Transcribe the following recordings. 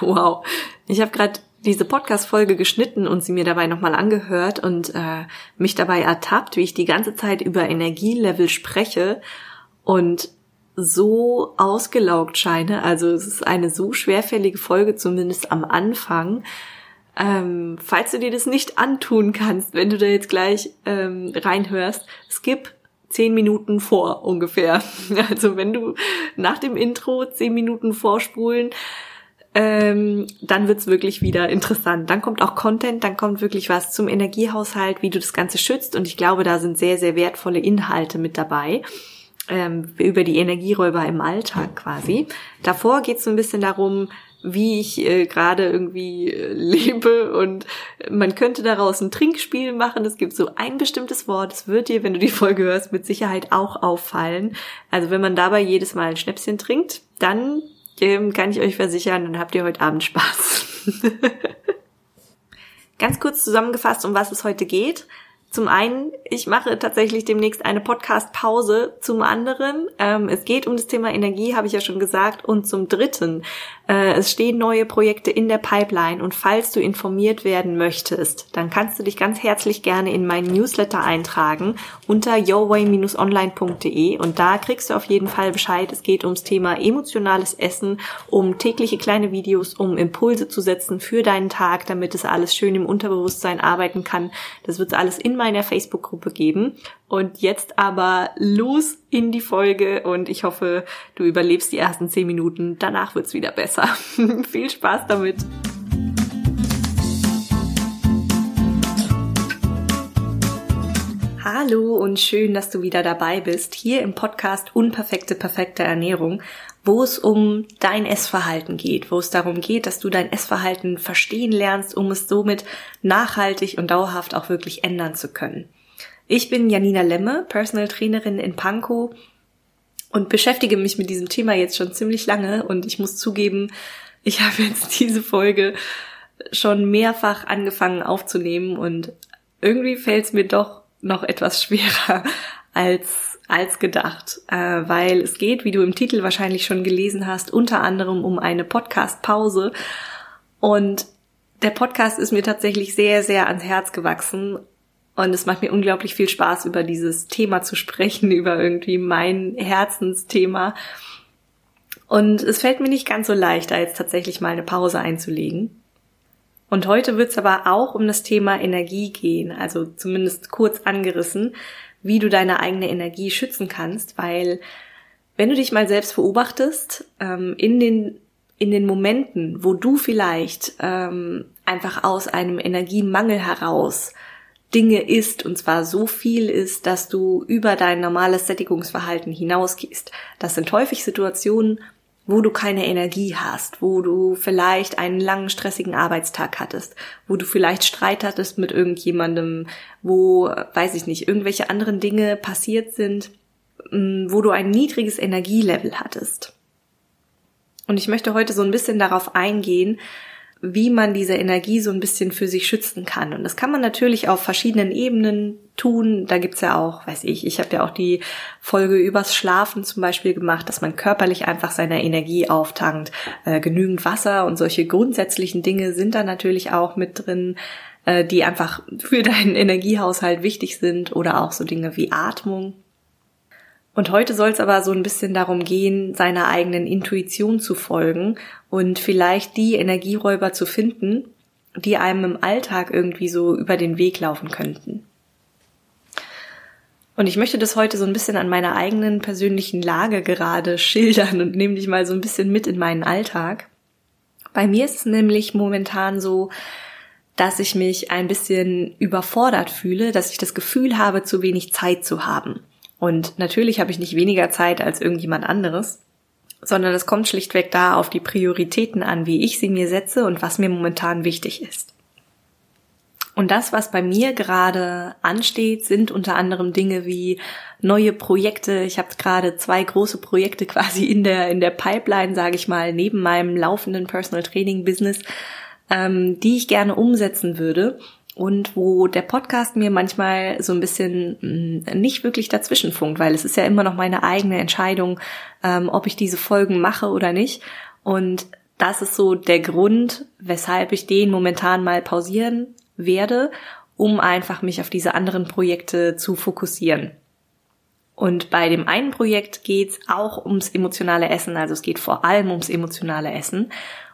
Wow. Ich habe gerade diese Podcast-Folge geschnitten und sie mir dabei nochmal angehört und äh, mich dabei ertappt, wie ich die ganze Zeit über Energielevel spreche und so ausgelaugt scheine. Also es ist eine so schwerfällige Folge, zumindest am Anfang. Ähm, falls du dir das nicht antun kannst, wenn du da jetzt gleich ähm, reinhörst, skip zehn Minuten vor ungefähr. Also wenn du nach dem Intro zehn Minuten vorspulen, ähm, dann wird's wirklich wieder interessant. Dann kommt auch Content, dann kommt wirklich was zum Energiehaushalt, wie du das Ganze schützt. Und ich glaube, da sind sehr, sehr wertvolle Inhalte mit dabei ähm, über die Energieräuber im Alltag quasi. Davor geht's so ein bisschen darum, wie ich äh, gerade irgendwie äh, lebe und man könnte daraus ein Trinkspiel machen. Es gibt so ein bestimmtes Wort, es wird dir, wenn du die Folge hörst, mit Sicherheit auch auffallen. Also wenn man dabei jedes Mal ein Schnäpschen trinkt, dann kann ich euch versichern, dann habt ihr heute Abend Spaß. Ganz kurz zusammengefasst, um was es heute geht. Zum einen, ich mache tatsächlich demnächst eine Podcast-Pause. Zum anderen, ähm, es geht um das Thema Energie, habe ich ja schon gesagt. Und zum dritten, es stehen neue Projekte in der Pipeline. Und falls du informiert werden möchtest, dann kannst du dich ganz herzlich gerne in meinen Newsletter eintragen unter yourway-online.de. Und da kriegst du auf jeden Fall Bescheid. Es geht ums Thema emotionales Essen, um tägliche kleine Videos, um Impulse zu setzen für deinen Tag, damit es alles schön im Unterbewusstsein arbeiten kann. Das wird alles in meiner Facebook-Gruppe geben. Und jetzt aber los in die Folge und ich hoffe, du überlebst die ersten zehn Minuten. Danach wird's wieder besser. Viel Spaß damit. Hallo und schön, dass du wieder dabei bist, hier im Podcast Unperfekte, perfekte Ernährung, wo es um dein Essverhalten geht, wo es darum geht, dass du dein Essverhalten verstehen lernst, um es somit nachhaltig und dauerhaft auch wirklich ändern zu können. Ich bin Janina Lemme, Personal Trainerin in Pankow und beschäftige mich mit diesem Thema jetzt schon ziemlich lange und ich muss zugeben, ich habe jetzt diese Folge schon mehrfach angefangen aufzunehmen und irgendwie fällt es mir doch noch etwas schwerer als als gedacht, äh, weil es geht, wie du im Titel wahrscheinlich schon gelesen hast, unter anderem um eine Podcast-Pause. Und der Podcast ist mir tatsächlich sehr, sehr ans Herz gewachsen. Und es macht mir unglaublich viel Spaß, über dieses Thema zu sprechen, über irgendwie mein Herzensthema. Und es fällt mir nicht ganz so leicht, da jetzt tatsächlich mal eine Pause einzulegen. Und heute wird es aber auch um das Thema Energie gehen, also zumindest kurz angerissen, wie du deine eigene Energie schützen kannst, weil wenn du dich mal selbst beobachtest, ähm, in den in den Momenten, wo du vielleicht ähm, einfach aus einem Energiemangel heraus Dinge isst und zwar so viel isst, dass du über dein normales Sättigungsverhalten hinausgehst. Das sind häufig Situationen, wo du keine Energie hast, wo du vielleicht einen langen stressigen Arbeitstag hattest, wo du vielleicht Streit hattest mit irgendjemandem, wo, weiß ich nicht, irgendwelche anderen Dinge passiert sind, mm, wo du ein niedriges Energielevel hattest. Und ich möchte heute so ein bisschen darauf eingehen, wie man diese Energie so ein bisschen für sich schützen kann. Und das kann man natürlich auf verschiedenen Ebenen tun. Da gibt's ja auch, weiß ich, ich habe ja auch die Folge übers Schlafen zum Beispiel gemacht, dass man körperlich einfach seine Energie auftankt. Äh, genügend Wasser und solche grundsätzlichen Dinge sind da natürlich auch mit drin, äh, die einfach für deinen Energiehaushalt wichtig sind. Oder auch so Dinge wie Atmung. Und heute soll es aber so ein bisschen darum gehen, seiner eigenen Intuition zu folgen und vielleicht die Energieräuber zu finden, die einem im Alltag irgendwie so über den Weg laufen könnten. Und ich möchte das heute so ein bisschen an meiner eigenen persönlichen Lage gerade schildern und nehme dich mal so ein bisschen mit in meinen Alltag. Bei mir ist es nämlich momentan so, dass ich mich ein bisschen überfordert fühle, dass ich das Gefühl habe, zu wenig Zeit zu haben. Und natürlich habe ich nicht weniger Zeit als irgendjemand anderes, sondern es kommt schlichtweg da auf die Prioritäten an, wie ich sie mir setze und was mir momentan wichtig ist. Und das, was bei mir gerade ansteht, sind unter anderem Dinge wie neue Projekte. Ich habe gerade zwei große Projekte quasi in der in der Pipeline, sage ich mal, neben meinem laufenden Personal Training Business, ähm, die ich gerne umsetzen würde und wo der Podcast mir manchmal so ein bisschen mm, nicht wirklich dazwischen funkt, weil es ist ja immer noch meine eigene Entscheidung, ähm, ob ich diese Folgen mache oder nicht. Und das ist so der Grund, weshalb ich den momentan mal pausieren werde, um einfach mich auf diese anderen Projekte zu fokussieren. Und bei dem einen Projekt geht's auch ums emotionale Essen, also es geht vor allem ums emotionale Essen.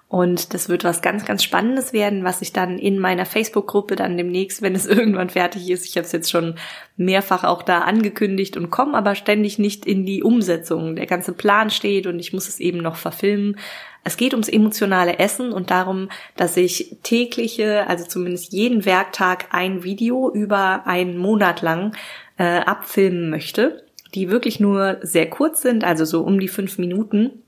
Und das wird was ganz, ganz Spannendes werden, was ich dann in meiner Facebook-Gruppe dann demnächst, wenn es irgendwann fertig ist, ich habe es jetzt schon mehrfach auch da angekündigt und komme aber ständig nicht in die Umsetzung. Der ganze Plan steht und ich muss es eben noch verfilmen. Es geht ums emotionale Essen und darum, dass ich tägliche, also zumindest jeden Werktag ein Video über einen Monat lang äh, abfilmen möchte, die wirklich nur sehr kurz sind, also so um die fünf Minuten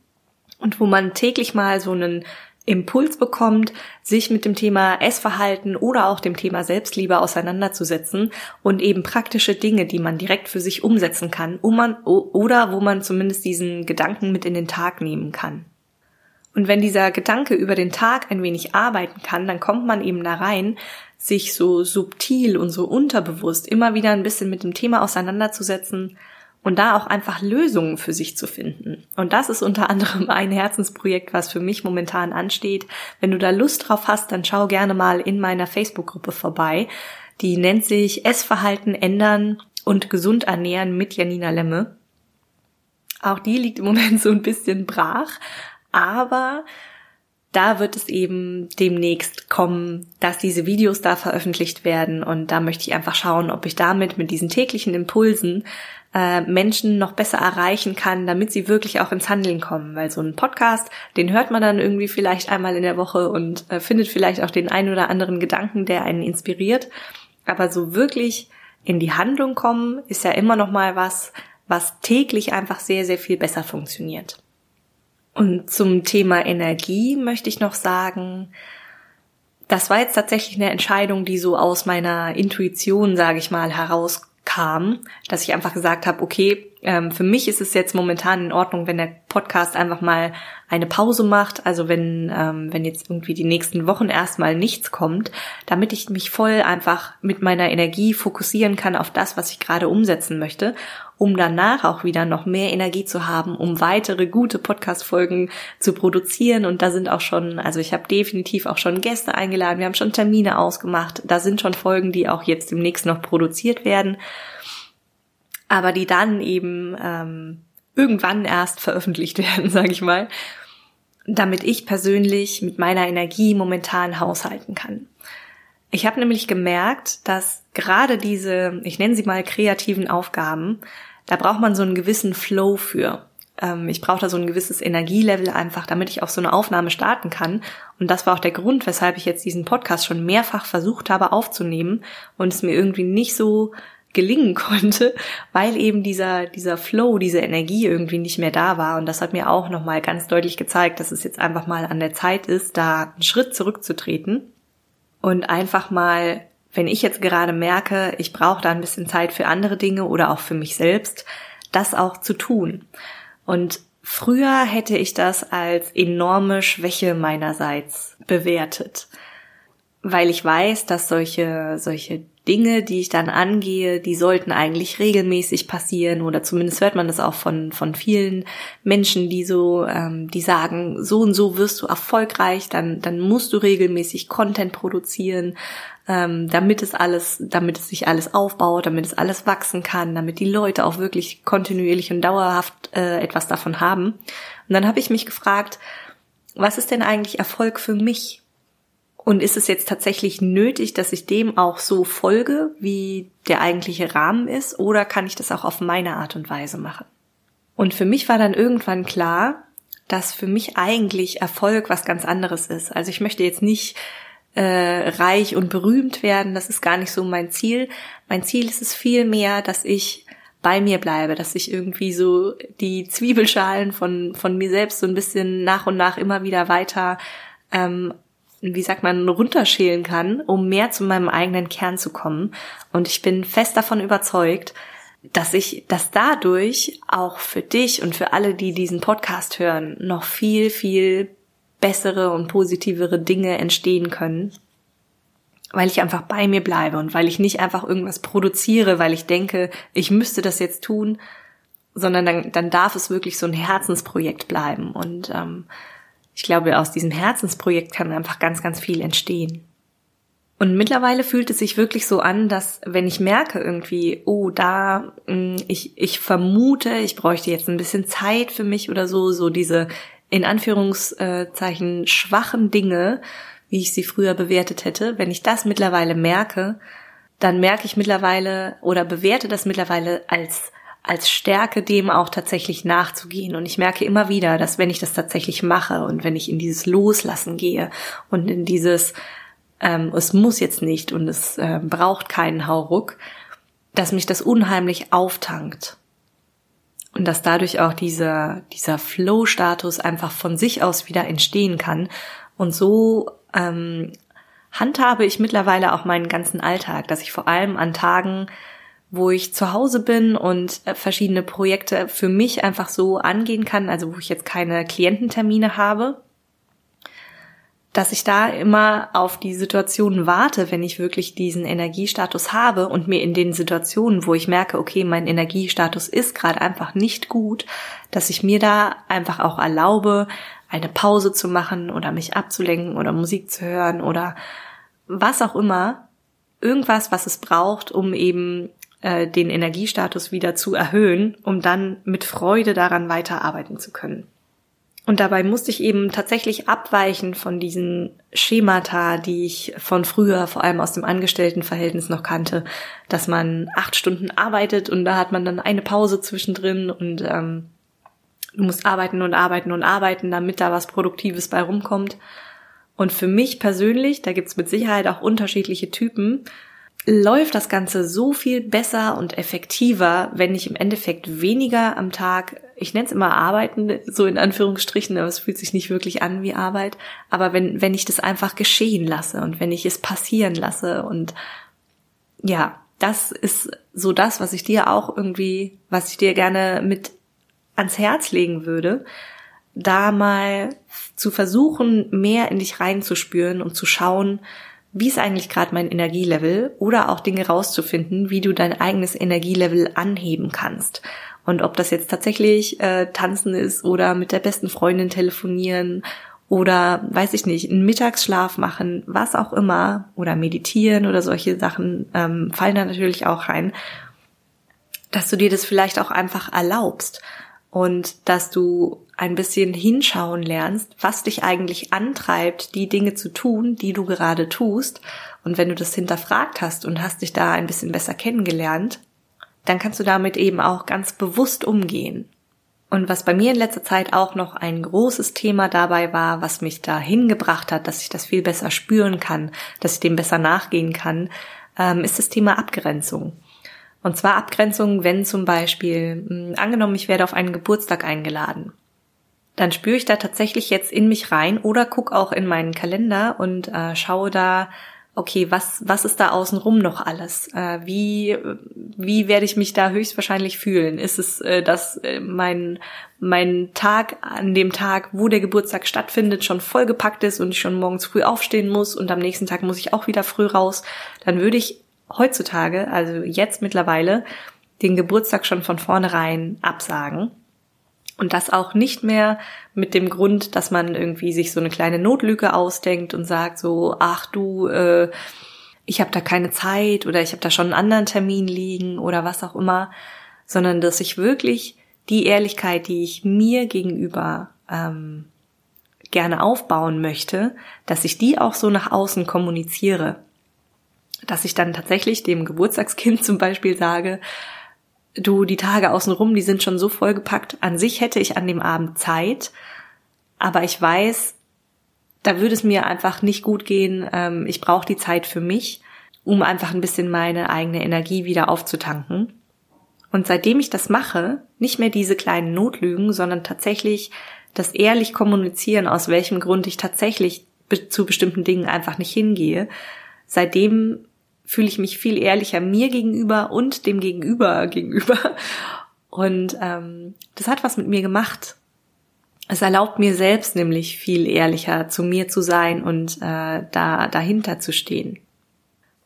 und wo man täglich mal so einen Impuls bekommt, sich mit dem Thema Essverhalten oder auch dem Thema Selbstliebe auseinanderzusetzen und eben praktische Dinge, die man direkt für sich umsetzen kann, um man, oder wo man zumindest diesen Gedanken mit in den Tag nehmen kann. Und wenn dieser Gedanke über den Tag ein wenig arbeiten kann, dann kommt man eben da rein, sich so subtil und so unterbewusst immer wieder ein bisschen mit dem Thema auseinanderzusetzen, und da auch einfach Lösungen für sich zu finden. Und das ist unter anderem ein Herzensprojekt, was für mich momentan ansteht. Wenn du da Lust drauf hast, dann schau gerne mal in meiner Facebook-Gruppe vorbei. Die nennt sich Essverhalten ändern und gesund ernähren mit Janina Lemme. Auch die liegt im Moment so ein bisschen brach, aber da wird es eben demnächst kommen, dass diese Videos da veröffentlicht werden und da möchte ich einfach schauen, ob ich damit mit diesen täglichen Impulsen äh, Menschen noch besser erreichen kann, damit sie wirklich auch ins Handeln kommen. Weil so ein Podcast, den hört man dann irgendwie vielleicht einmal in der Woche und äh, findet vielleicht auch den einen oder anderen Gedanken, der einen inspiriert. Aber so wirklich in die Handlung kommen, ist ja immer noch mal was, was täglich einfach sehr, sehr viel besser funktioniert. Und zum Thema Energie möchte ich noch sagen, das war jetzt tatsächlich eine Entscheidung, die so aus meiner Intuition, sage ich mal, heraus kam, dass ich einfach gesagt habe, okay, ähm, für mich ist es jetzt momentan in Ordnung, wenn der Podcast einfach mal eine Pause macht, also wenn, ähm, wenn jetzt irgendwie die nächsten Wochen erstmal nichts kommt, damit ich mich voll einfach mit meiner Energie fokussieren kann auf das, was ich gerade umsetzen möchte, um danach auch wieder noch mehr Energie zu haben, um weitere gute Podcast-Folgen zu produzieren. Und da sind auch schon, also ich habe definitiv auch schon Gäste eingeladen, wir haben schon Termine ausgemacht, da sind schon Folgen, die auch jetzt demnächst noch produziert werden aber die dann eben ähm, irgendwann erst veröffentlicht werden, sage ich mal, damit ich persönlich mit meiner Energie momentan haushalten kann. Ich habe nämlich gemerkt, dass gerade diese, ich nenne sie mal kreativen Aufgaben, da braucht man so einen gewissen Flow für. Ähm, ich brauche da so ein gewisses Energielevel einfach, damit ich auch so eine Aufnahme starten kann. Und das war auch der Grund, weshalb ich jetzt diesen Podcast schon mehrfach versucht habe aufzunehmen und es mir irgendwie nicht so gelingen konnte, weil eben dieser, dieser Flow, diese Energie irgendwie nicht mehr da war. Und das hat mir auch nochmal ganz deutlich gezeigt, dass es jetzt einfach mal an der Zeit ist, da einen Schritt zurückzutreten und einfach mal, wenn ich jetzt gerade merke, ich brauche da ein bisschen Zeit für andere Dinge oder auch für mich selbst, das auch zu tun. Und früher hätte ich das als enorme Schwäche meinerseits bewertet weil ich weiß, dass solche, solche Dinge, die ich dann angehe, die sollten eigentlich regelmäßig passieren oder zumindest hört man das auch von, von vielen Menschen, die so, ähm, die sagen, so und so wirst du erfolgreich, dann, dann musst du regelmäßig Content produzieren, ähm, damit es alles, damit es sich alles aufbaut, damit es alles wachsen kann, damit die Leute auch wirklich kontinuierlich und dauerhaft äh, etwas davon haben. Und dann habe ich mich gefragt, was ist denn eigentlich Erfolg für mich? Und ist es jetzt tatsächlich nötig, dass ich dem auch so folge, wie der eigentliche Rahmen ist, oder kann ich das auch auf meine Art und Weise machen? Und für mich war dann irgendwann klar, dass für mich eigentlich Erfolg was ganz anderes ist. Also ich möchte jetzt nicht äh, reich und berühmt werden, das ist gar nicht so mein Ziel. Mein Ziel ist es vielmehr, dass ich bei mir bleibe, dass ich irgendwie so die Zwiebelschalen von, von mir selbst so ein bisschen nach und nach immer wieder weiter ähm, wie sagt man, runterschälen kann, um mehr zu meinem eigenen Kern zu kommen. Und ich bin fest davon überzeugt, dass ich, dass dadurch auch für dich und für alle, die diesen Podcast hören, noch viel, viel bessere und positivere Dinge entstehen können, weil ich einfach bei mir bleibe und weil ich nicht einfach irgendwas produziere, weil ich denke, ich müsste das jetzt tun, sondern dann, dann darf es wirklich so ein Herzensprojekt bleiben. Und ähm, ich glaube, aus diesem Herzensprojekt kann einfach ganz, ganz viel entstehen. Und mittlerweile fühlt es sich wirklich so an, dass wenn ich merke irgendwie, oh, da, mm, ich, ich vermute, ich bräuchte jetzt ein bisschen Zeit für mich oder so, so diese in Anführungszeichen schwachen Dinge, wie ich sie früher bewertet hätte, wenn ich das mittlerweile merke, dann merke ich mittlerweile oder bewerte das mittlerweile als als Stärke dem auch tatsächlich nachzugehen. Und ich merke immer wieder, dass wenn ich das tatsächlich mache und wenn ich in dieses Loslassen gehe und in dieses ähm, es muss jetzt nicht und es äh, braucht keinen Hauruck, dass mich das unheimlich auftankt. Und dass dadurch auch dieser, dieser Flow-Status einfach von sich aus wieder entstehen kann. Und so ähm, handhabe ich mittlerweile auch meinen ganzen Alltag, dass ich vor allem an Tagen, wo ich zu Hause bin und äh, verschiedene Projekte für mich einfach so angehen kann, also wo ich jetzt keine Kliententermine habe, dass ich da immer auf die Situation warte, wenn ich wirklich diesen Energiestatus habe und mir in den Situationen, wo ich merke, okay, mein Energiestatus ist gerade einfach nicht gut, dass ich mir da einfach auch erlaube, eine Pause zu machen oder mich abzulenken oder Musik zu hören oder was auch immer, irgendwas, was es braucht, um eben äh, den Energiestatus wieder zu erhöhen, um dann mit Freude daran weiterarbeiten zu können. Und dabei musste ich eben tatsächlich abweichen von diesen Schemata, die ich von früher, vor allem aus dem Angestelltenverhältnis noch kannte, dass man acht Stunden arbeitet und da hat man dann eine Pause zwischendrin und ähm, du musst arbeiten und arbeiten und arbeiten, damit da was Produktives bei rumkommt. Und für mich persönlich, da gibt's mit Sicherheit auch unterschiedliche Typen, läuft das Ganze so viel besser und effektiver, wenn ich im Endeffekt weniger am Tag, ich nenne es immer Arbeiten, so in Anführungsstrichen, aber es fühlt sich nicht wirklich an wie Arbeit, aber wenn, wenn ich das einfach geschehen lasse und wenn ich es passieren lasse und ja, das ist so das, was ich dir auch irgendwie, was ich dir gerne mit ans Herz legen würde, da mal zu versuchen, mehr in dich reinzuspüren und zu schauen, wie ist eigentlich gerade mein Energielevel oder auch Dinge rauszufinden, wie du dein eigenes Energielevel anheben kannst. Und ob das jetzt tatsächlich äh, tanzen ist oder mit der besten Freundin telefonieren oder weiß ich nicht, einen Mittagsschlaf machen, was auch immer, oder meditieren oder solche Sachen ähm, fallen da natürlich auch rein, dass du dir das vielleicht auch einfach erlaubst und dass du ein bisschen hinschauen lernst, was dich eigentlich antreibt, die Dinge zu tun, die du gerade tust. Und wenn du das hinterfragt hast und hast dich da ein bisschen besser kennengelernt, dann kannst du damit eben auch ganz bewusst umgehen. Und was bei mir in letzter Zeit auch noch ein großes Thema dabei war, was mich dahin gebracht hat, dass ich das viel besser spüren kann, dass ich dem besser nachgehen kann, ähm, ist das Thema Abgrenzung. Und zwar Abgrenzung, wenn zum Beispiel, mh, hm, angenommen, ich werde auf einen Geburtstag eingeladen. Dann spüre ich da tatsächlich jetzt in mich rein oder guck auch in meinen Kalender und äh, schaue da, okay, was, was ist da außenrum noch alles? Äh, wie, wie werde ich mich da höchstwahrscheinlich fühlen? Ist es, äh, dass äh, mein, mein Tag an dem Tag, wo der Geburtstag stattfindet, schon vollgepackt ist und ich schon morgens früh aufstehen muss und am nächsten Tag muss ich auch wieder früh raus? Dann würde ich heutzutage, also jetzt mittlerweile, den Geburtstag schon von vornherein absagen. Und das auch nicht mehr mit dem Grund, dass man irgendwie sich so eine kleine Notlüge ausdenkt und sagt so, ach du, äh, ich habe da keine Zeit oder ich habe da schon einen anderen Termin liegen oder was auch immer, sondern dass ich wirklich die Ehrlichkeit, die ich mir gegenüber ähm, gerne aufbauen möchte, dass ich die auch so nach außen kommuniziere dass ich dann tatsächlich dem Geburtstagskind zum Beispiel sage, du, die Tage außenrum, die sind schon so vollgepackt. An sich hätte ich an dem Abend Zeit, aber ich weiß, da würde es mir einfach nicht gut gehen. Ähm, ich brauche die Zeit für mich, um einfach ein bisschen meine eigene Energie wieder aufzutanken. Und seitdem ich das mache, nicht mehr diese kleinen Notlügen, sondern tatsächlich das ehrlich kommunizieren, aus welchem Grund ich tatsächlich zu bestimmten Dingen einfach nicht hingehe, seitdem fühle ich mich viel ehrlicher mir gegenüber und dem Gegenüber gegenüber. Und ähm, das hat was mit mir gemacht. Es erlaubt mir selbst nämlich viel ehrlicher zu mir zu sein und äh, da dahinter zu stehen.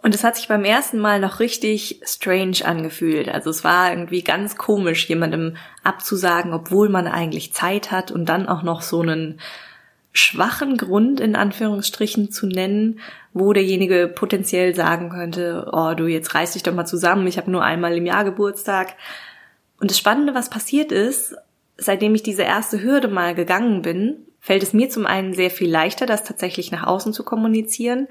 Und es hat sich beim ersten Mal noch richtig strange angefühlt. Also es war irgendwie ganz komisch, jemandem abzusagen, obwohl man eigentlich Zeit hat und dann auch noch so einen schwachen Grund in Anführungsstrichen zu nennen, wo derjenige potenziell sagen könnte, oh du, jetzt reiß dich doch mal zusammen, ich habe nur einmal im Jahr Geburtstag. Und das Spannende, was passiert ist, seitdem ich diese erste Hürde mal gegangen bin, fällt es mir zum einen sehr viel leichter, das tatsächlich nach außen zu kommunizieren,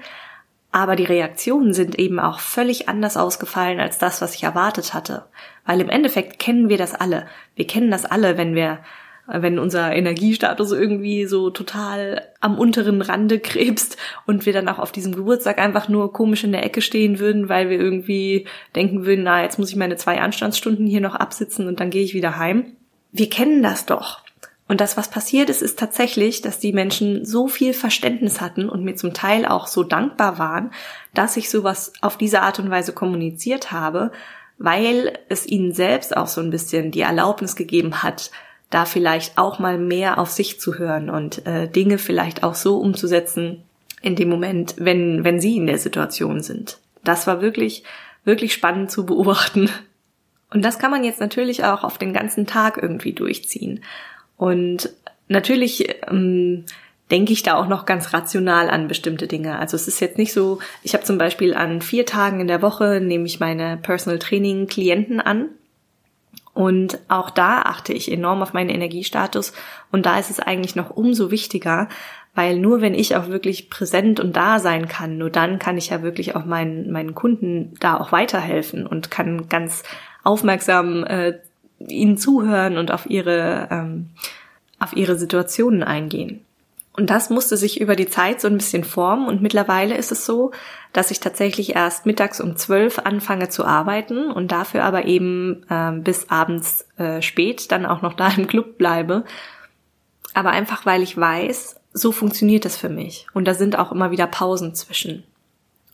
aber die Reaktionen sind eben auch völlig anders ausgefallen als das, was ich erwartet hatte. Weil im Endeffekt kennen wir das alle. Wir kennen das alle, wenn wir wenn unser Energiestatus irgendwie so total am unteren Rande krebst und wir dann auch auf diesem Geburtstag einfach nur komisch in der Ecke stehen würden, weil wir irgendwie denken würden, na, jetzt muss ich meine zwei Anstandsstunden hier noch absitzen und dann gehe ich wieder heim. Wir kennen das doch. Und das, was passiert ist, ist tatsächlich, dass die Menschen so viel Verständnis hatten und mir zum Teil auch so dankbar waren, dass ich sowas auf diese Art und Weise kommuniziert habe, weil es ihnen selbst auch so ein bisschen die Erlaubnis gegeben hat, da vielleicht auch mal mehr auf sich zu hören und äh, Dinge vielleicht auch so umzusetzen in dem Moment, wenn, wenn sie in der Situation sind. Das war wirklich, wirklich spannend zu beobachten. Und das kann man jetzt natürlich auch auf den ganzen Tag irgendwie durchziehen. Und natürlich ähm, denke ich da auch noch ganz rational an bestimmte Dinge. Also es ist jetzt nicht so, ich habe zum Beispiel an vier Tagen in der Woche nehme ich meine Personal Training Klienten an und auch da achte ich enorm auf meinen Energiestatus. Und da ist es eigentlich noch umso wichtiger, weil nur wenn ich auch wirklich präsent und da sein kann, nur dann kann ich ja wirklich auch meinen, meinen Kunden da auch weiterhelfen und kann ganz aufmerksam äh, ihnen zuhören und auf ihre, ähm, auf ihre Situationen eingehen. Und das musste sich über die Zeit so ein bisschen formen und mittlerweile ist es so, dass ich tatsächlich erst mittags um zwölf anfange zu arbeiten und dafür aber eben äh, bis abends äh, spät dann auch noch da im Club bleibe. Aber einfach weil ich weiß, so funktioniert das für mich. Und da sind auch immer wieder Pausen zwischen.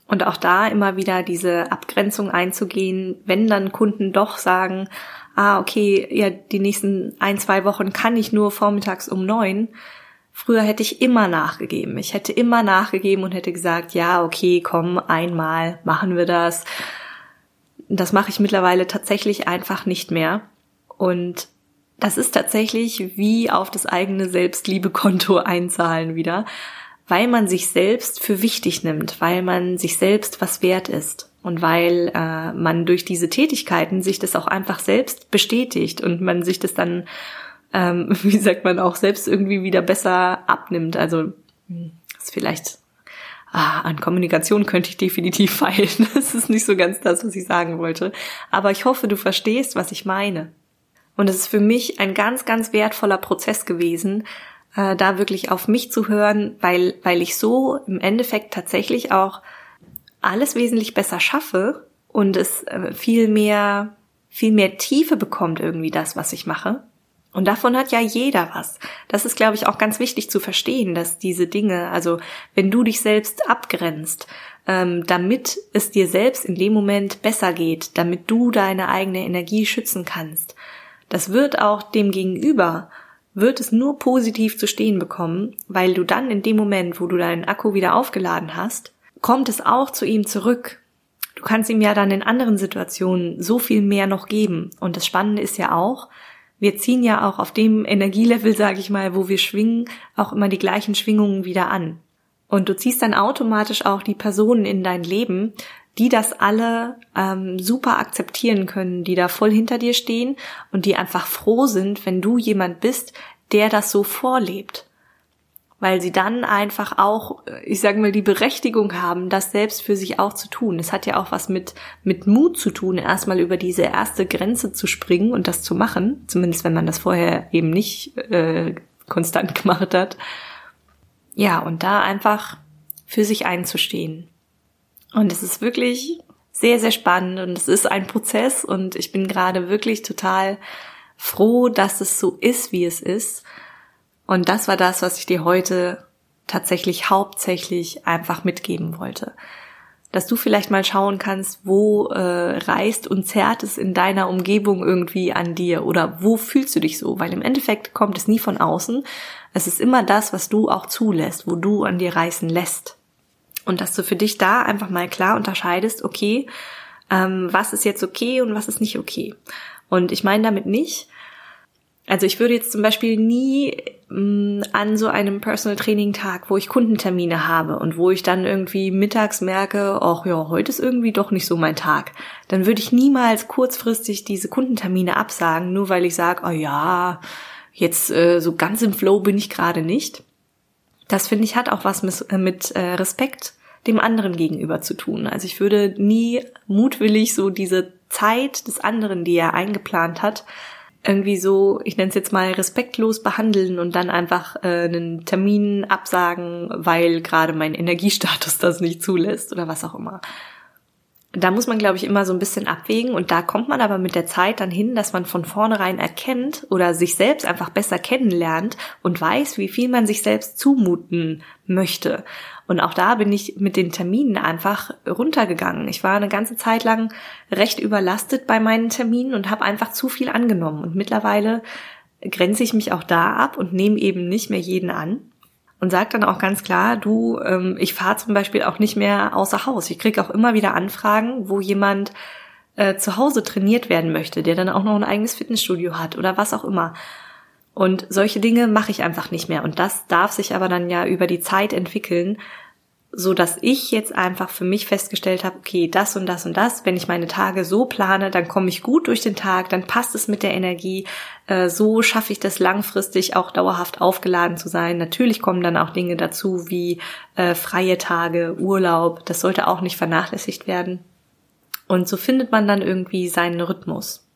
Und auch da immer wieder diese Abgrenzung einzugehen, wenn dann Kunden doch sagen, ah, okay, ja, die nächsten ein, zwei Wochen kann ich nur vormittags um neun, Früher hätte ich immer nachgegeben. Ich hätte immer nachgegeben und hätte gesagt, ja, okay, komm, einmal machen wir das. Das mache ich mittlerweile tatsächlich einfach nicht mehr. Und das ist tatsächlich wie auf das eigene Selbstliebekonto einzahlen wieder, weil man sich selbst für wichtig nimmt, weil man sich selbst was wert ist und weil äh, man durch diese Tätigkeiten sich das auch einfach selbst bestätigt und man sich das dann ähm, wie sagt man, auch selbst irgendwie wieder besser abnimmt. Also hm, ist vielleicht ah, an Kommunikation könnte ich definitiv feilen. Das ist nicht so ganz das, was ich sagen wollte. Aber ich hoffe, du verstehst, was ich meine. Und es ist für mich ein ganz, ganz wertvoller Prozess gewesen, äh, da wirklich auf mich zu hören, weil, weil ich so im Endeffekt tatsächlich auch alles wesentlich besser schaffe und es äh, viel mehr, viel mehr Tiefe bekommt irgendwie das, was ich mache. Und davon hat ja jeder was. Das ist, glaube ich, auch ganz wichtig zu verstehen, dass diese Dinge, also wenn du dich selbst abgrenzt, ähm, damit es dir selbst in dem Moment besser geht, damit du deine eigene Energie schützen kannst, das wird auch dem Gegenüber, wird es nur positiv zu stehen bekommen, weil du dann in dem Moment, wo du deinen Akku wieder aufgeladen hast, kommt es auch zu ihm zurück. Du kannst ihm ja dann in anderen Situationen so viel mehr noch geben. Und das Spannende ist ja auch, wir ziehen ja auch auf dem Energielevel, sage ich mal, wo wir schwingen, auch immer die gleichen Schwingungen wieder an. Und du ziehst dann automatisch auch die Personen in dein Leben, die das alle ähm, super akzeptieren können, die da voll hinter dir stehen und die einfach froh sind, wenn du jemand bist, der das so vorlebt weil sie dann einfach auch, ich sage mal, die Berechtigung haben, das selbst für sich auch zu tun. Es hat ja auch was mit, mit Mut zu tun, erstmal über diese erste Grenze zu springen und das zu machen, zumindest wenn man das vorher eben nicht äh, konstant gemacht hat. Ja, und da einfach für sich einzustehen. Und es ist wirklich sehr, sehr spannend und es ist ein Prozess und ich bin gerade wirklich total froh, dass es so ist, wie es ist und das war das, was ich dir heute tatsächlich hauptsächlich einfach mitgeben wollte. Dass du vielleicht mal schauen kannst, wo äh, reißt und zerrt es in deiner Umgebung irgendwie an dir oder wo fühlst du dich so? Weil im Endeffekt kommt es nie von außen. Es ist immer das, was du auch zulässt, wo du an dir reißen lässt. Und dass du für dich da einfach mal klar unterscheidest, okay, ähm, was ist jetzt okay und was ist nicht okay. Und ich meine damit nicht, Also ich würde jetzt zum Beispiel nie mh, mm, an so einem Personal Training Tag, wo ich Kundentermine habe und wo ich dann irgendwie mittags merke, ach ja, heute ist irgendwie doch nicht so mein Tag, dann würde ich niemals kurzfristig diese Kundentermine absagen, nur weil ich sage, oh ja, jetzt äh, so ganz im Flow bin ich gerade nicht. Das finde ich hat auch was mit, äh, mit äh, Respekt dem anderen gegenüber zu tun. Also ich würde nie mutwillig so diese Zeit des anderen, die er eingeplant hat, irgendwie so, ich nenne es jetzt mal respektlos behandeln und dann einfach äh, einen Termin absagen, weil gerade mein Energiestatus das nicht zulässt oder was auch immer da muss man, glaube ich, immer so ein bisschen abwägen und da kommt man aber mit der Zeit dann hin, dass man von vornherein erkennt oder sich selbst einfach besser kennenlernt und weiß, wie viel man sich selbst zumuten möchte. Und auch da bin ich mit den Terminen einfach runtergegangen. Ich war eine ganze Zeit lang recht überlastet bei meinen Terminen und habe einfach zu viel angenommen. Und mittlerweile grenze ich mich auch da ab und nehme eben nicht mehr jeden an und sagt dann auch ganz klar, du, ähm, ich fahre zum Beispiel auch nicht mehr außer Haus. Ich kriege auch immer wieder Anfragen, wo jemand äh, zu Hause trainiert werden möchte, der dann auch noch ein eigenes Fitnessstudio hat oder was auch immer. Und solche Dinge mache ich einfach nicht mehr. Und das darf sich aber dann ja über die Zeit entwickeln, so dass ich jetzt einfach für mich festgestellt habe, okay, das und das und das, wenn ich meine Tage so plane, dann komme ich gut durch den Tag, dann passt es mit der Energie, äh, so schaffe ich das langfristig auch dauerhaft aufgeladen zu sein. Natürlich kommen dann auch Dinge dazu wie äh, freie Tage, Urlaub, das sollte auch nicht vernachlässigt werden. Und so findet man dann irgendwie seinen Rhythmus.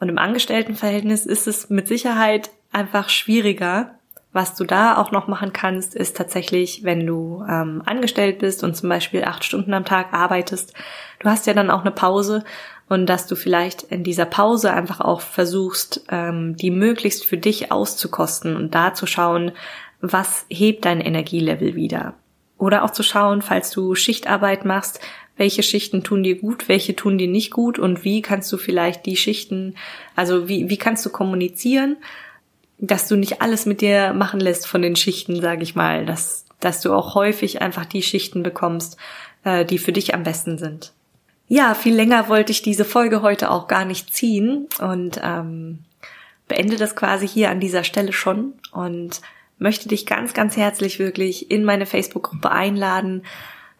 Und im Angestelltenverhältnis ist es mit Sicherheit einfach schwieriger, was du da auch noch machen kannst, ist tatsächlich, wenn du ähm, angestellt bist und zum Beispiel acht Stunden am Tag arbeitest, du hast ja dann auch eine Pause und dass du vielleicht in dieser Pause einfach auch versuchst, ähm, die möglichst für dich auszukosten und da zu schauen, was hebt dein Energielevel wieder. Oder auch zu schauen, falls du Schichtarbeit machst, welche Schichten tun dir gut, welche tun dir nicht gut und wie kannst du vielleicht die Schichten, also wie, wie kannst du kommunizieren, dass du nicht alles mit dir machen lässt von den Schichten, sage ich mal, dass, dass du auch häufig einfach die Schichten bekommst, äh, die für dich am besten sind. Ja, viel länger wollte ich diese Folge heute auch gar nicht ziehen und ähm, beende das quasi hier an dieser Stelle schon und möchte dich ganz, ganz herzlich wirklich in meine Facebook-Gruppe einladen.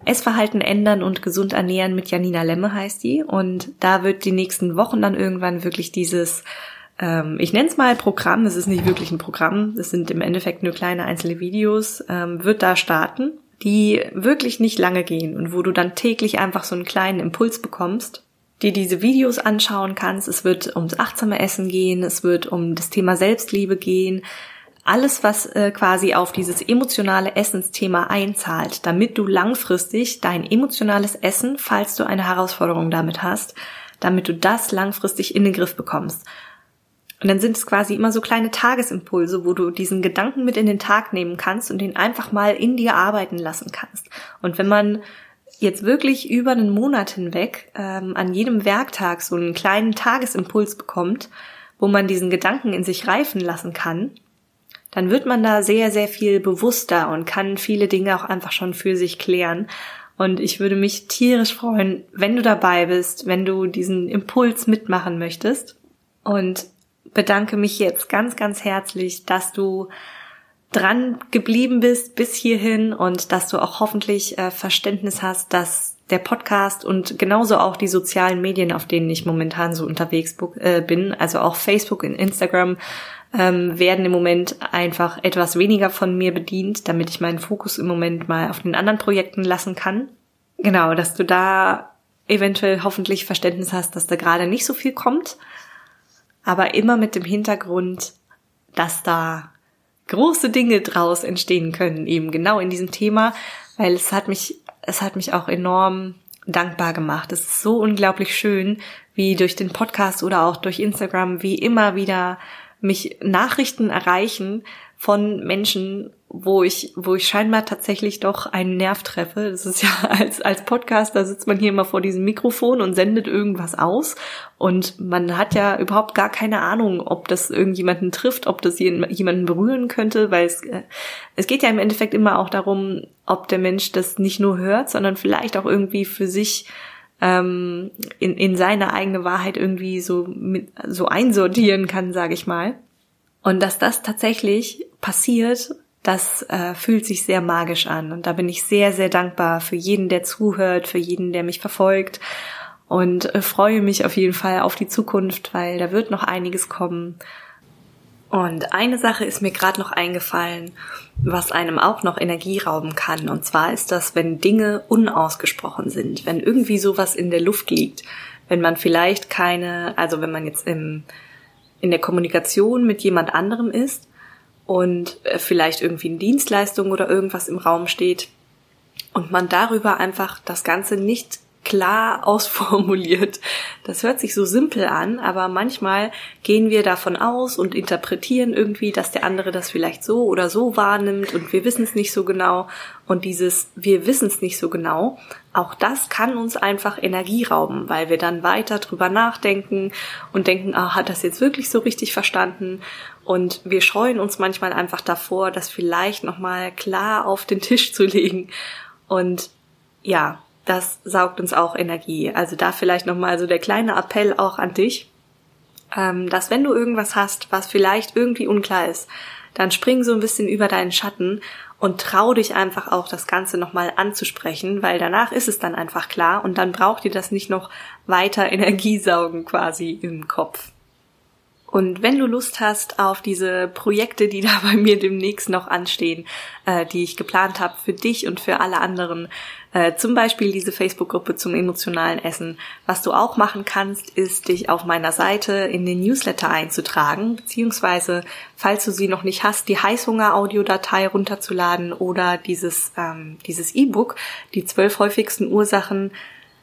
Essverhalten ändern und gesund ernähren mit Janina Lemme heißt die. Und da wird die nächsten Wochen dann irgendwann wirklich dieses ähm, ich nenne es mal Programm, es ist nicht wirklich ein Programm, es sind im Endeffekt nur kleine einzelne Videos, ähm, wird da starten, die wirklich nicht lange gehen und wo du dann täglich einfach so einen kleinen Impuls bekommst, dir diese Videos anschauen kannst. Es wird ums achtsame Essen gehen, es wird um das Thema Selbstliebe gehen, alles, was äh, quasi auf dieses emotionale Essensthema einzahlt, damit du langfristig dein emotionales Essen, falls du eine Herausforderung damit hast, damit du das langfristig in den Griff bekommst. Und dann sind es quasi immer so kleine Tagesimpulse, wo du diesen Gedanken mit in den Tag nehmen kannst und den einfach mal in dir arbeiten lassen kannst. Und wenn man jetzt wirklich über einen Monat hinweg ähm, an jedem Werktag so einen kleinen Tagesimpuls bekommt, wo man diesen Gedanken in sich reifen lassen kann, dann wird man da sehr, sehr viel bewusster und kann viele Dinge auch einfach schon für sich klären. Und ich würde mich tierisch freuen, wenn du dabei bist, wenn du diesen Impuls mitmachen möchtest. Und bedanke mich jetzt ganz, ganz herzlich, dass du dran geblieben bist bis hierhin und dass du auch hoffentlich äh, Verständnis hast, dass der Podcast und genauso auch die sozialen Medien, auf denen ich momentan so unterwegs äh, bin, also auch Facebook und Instagram, ähm, werden im Moment einfach etwas weniger von mir bedient, damit ich meinen Fokus im Moment mal auf den anderen Projekten lassen kann. Genau, dass du da eventuell hoffentlich Verständnis hast, dass da gerade nicht so viel kommt aber immer mit dem Hintergrund, dass da große Dinge draus entstehen können, eben genau in diesem Thema, weil es hat mich, es hat mich auch enorm dankbar gemacht. Es ist so unglaublich schön, wie durch den Podcast oder auch durch Instagram, wie immer wieder mich Nachrichten erreichen von Menschen, wo ich, wo ich scheinbar tatsächlich doch einen Nerv treffe. Das ist ja als, als Podcaster sitzt man hier immer vor diesem Mikrofon und sendet irgendwas aus. Und man hat ja überhaupt gar keine Ahnung, ob das irgendjemanden trifft, ob das jemanden berühren könnte, weil es, äh, es geht ja im Endeffekt immer auch darum, ob der Mensch das nicht nur hört, sondern vielleicht auch irgendwie für sich ähm, in, in seine eigene Wahrheit irgendwie so, mit, so einsortieren kann, sage ich mal. Und dass das tatsächlich passiert, das äh, fühlt sich sehr magisch an. Und da bin ich sehr, sehr dankbar für jeden, der zuhört, für jeden, der mich verfolgt. Und äh, freue mich auf jeden Fall auf die Zukunft, weil da wird noch einiges kommen. Und eine Sache ist mir gerade noch eingefallen, was einem auch noch Energie rauben kann. Und zwar ist das, wenn Dinge unausgesprochen sind, wenn irgendwie sowas in der Luft liegt, wenn man vielleicht keine, also wenn man jetzt im, in der Kommunikation mit jemand anderem ist und äh, vielleicht irgendwie eine Dienstleistung oder irgendwas im Raum steht und man darüber einfach das Ganze nicht klar ausformuliert. Das hört sich so simpel an, aber manchmal gehen wir davon aus und interpretieren irgendwie, dass der andere das vielleicht so oder so wahrnimmt und wir wissen es nicht so genau. Und dieses wir wissen es nicht so genau, auch das kann uns einfach Energie rauben, weil wir dann weiter drüber nachdenken und denken, ah, hat das jetzt wirklich so richtig verstanden? Und wir scheuen uns manchmal einfach davor, das vielleicht nochmal klar auf den Tisch zu legen. Und ja, das saugt uns auch Energie. Also da vielleicht nochmal so der kleine Appell auch an dich, ähm, dass wenn du irgendwas hast, was vielleicht irgendwie unklar ist, dann spring so ein bisschen über deinen Schatten und trau dich einfach auch das Ganze nochmal anzusprechen, weil danach ist es dann einfach klar und dann braucht ihr das nicht noch weiter Energie saugen quasi im Kopf. Und wenn du Lust hast auf diese Projekte, die da bei mir demnächst noch anstehen, äh, die ich geplant habe für dich und für alle anderen, äh, zum Beispiel diese Facebook-Gruppe zum emotionalen Essen, was du auch machen kannst, ist dich auf meiner Seite in den Newsletter einzutragen, beziehungsweise, falls du sie noch nicht hast, die Heißhunger-Audiodatei runterzuladen oder dieses ähm, dieses E-Book, die zwölf häufigsten Ursachen,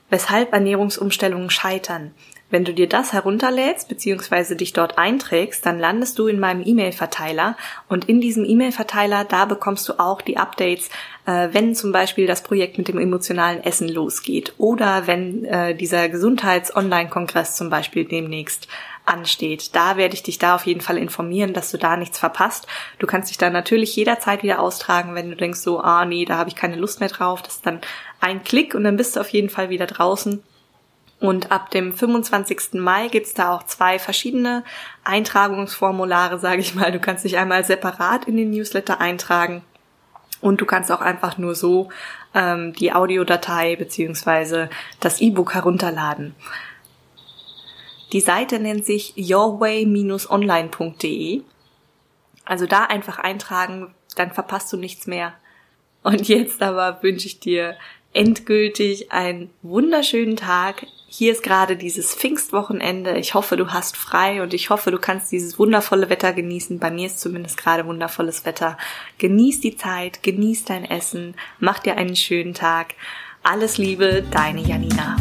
weshalb Ernährungsumstellungen scheitern. Wenn du dir das herunterlädst bzw. dich dort einträgst, dann landest du in meinem E-Mail-Verteiler und in diesem E-Mail-Verteiler, da bekommst du auch die Updates, äh, wenn zum Beispiel das Projekt mit dem emotionalen Essen losgeht oder wenn äh, dieser Gesundheits-Online-Kongress zum Beispiel demnächst ansteht. Da werde ich dich da auf jeden Fall informieren, dass du da nichts verpasst. Du kannst dich da natürlich jederzeit wieder austragen, wenn du denkst so, ah nee, da habe ich keine Lust mehr drauf. Das ist dann ein Klick und dann bist du auf jeden Fall wieder draußen. Und ab dem 25. Mai gibt's da auch zwei verschiedene Eintragungsformulare, sage ich mal. Du kannst dich einmal separat in den Newsletter eintragen und du kannst auch einfach nur so ähm, die Audiodatei beziehungsweise das E-Book herunterladen. Die Seite nennt sich yourway-online.de. Also da einfach eintragen, dann verpasst du nichts mehr. Und jetzt aber wünsche ich dir endgültig einen wunderschönen Tag. Hier ist gerade dieses Pfingstwochenende. Ich hoffe, du hast frei und ich hoffe, du kannst dieses wundervolle Wetter genießen. Bei mir ist zumindest gerade wundervolles Wetter. Genieß die Zeit, genieß dein Essen, mach dir einen schönen Tag. Alles Liebe, deine Janina.